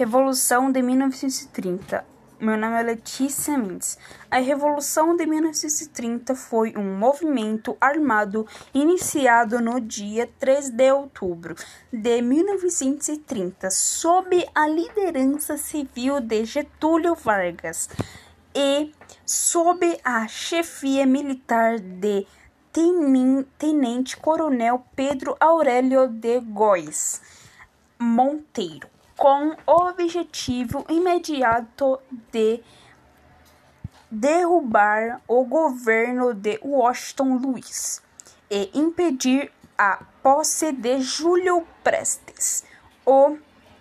Revolução de 1930. Meu nome é Letícia Mendes. A Revolução de 1930 foi um movimento armado iniciado no dia 3 de outubro de 1930, sob a liderança civil de Getúlio Vargas e sob a chefia militar de Tenente Coronel Pedro Aurélio de Góes Monteiro com o objetivo imediato de derrubar o governo de Washington Luiz e impedir a posse de Júlio Prestes. O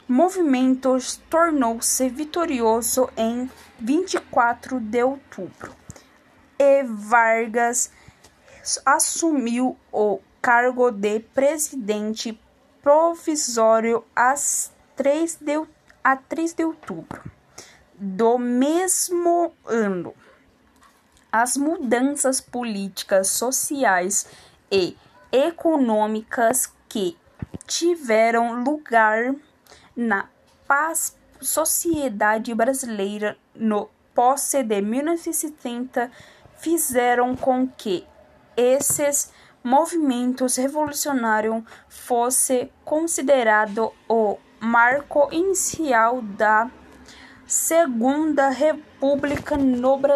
movimento tornou-se vitorioso em 24 de outubro e Vargas assumiu o cargo de presidente provisório às 3 de, a 3 de outubro do mesmo ano. As mudanças políticas, sociais e econômicas que tiveram lugar na paz sociedade brasileira no pós de 1970 fizeram com que esses movimentos revolucionários fosse considerado o marco inicial da Segunda República no Brasil.